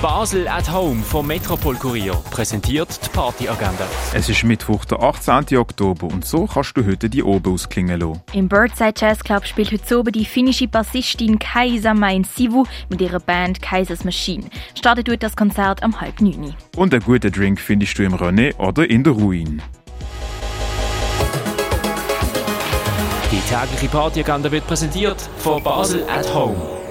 Basel at Home vom Metropol Kurier präsentiert die Partyagenda. Es ist Mittwoch, der 18. Oktober und so kannst du heute die Oben ausklingen lassen. Im Birdside Jazz Club spielt heute oben die finnische Bassistin Kaisa Main Sivu mit ihrer Band Kaisers Machine. Startet wird das Konzert am halb neun. Und einen guten Drink findest du im René oder in der Ruin. Die tägliche Partyagenda wird präsentiert von Basel at Home.